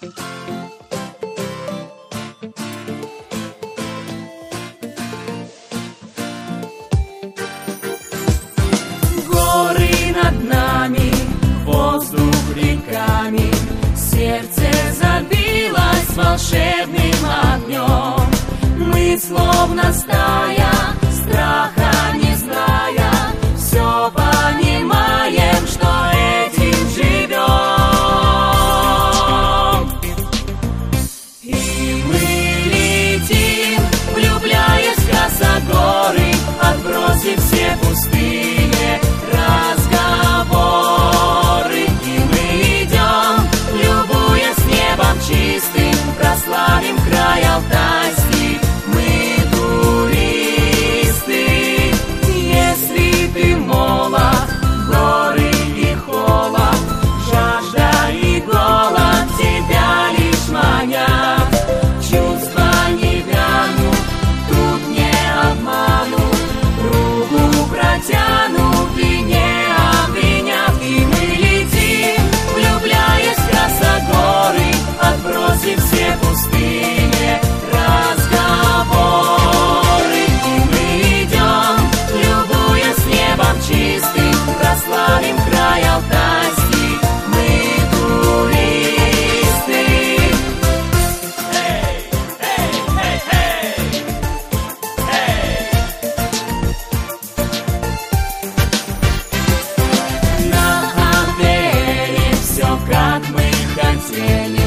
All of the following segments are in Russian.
Горы над нами, воздух реками, сердце забилось волшебным огнем. Мы словно стая как мы хотели.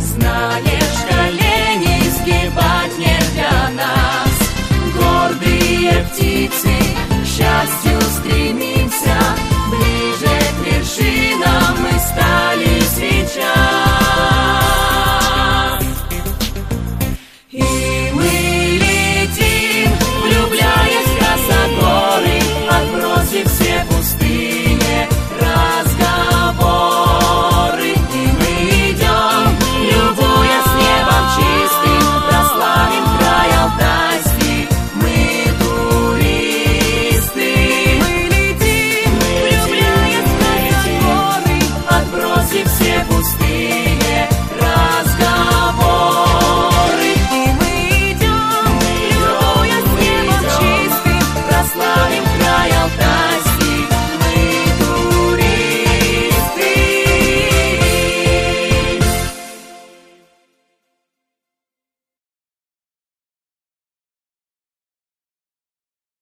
Знаешь, колени сгибать не для нас, гордые птицы.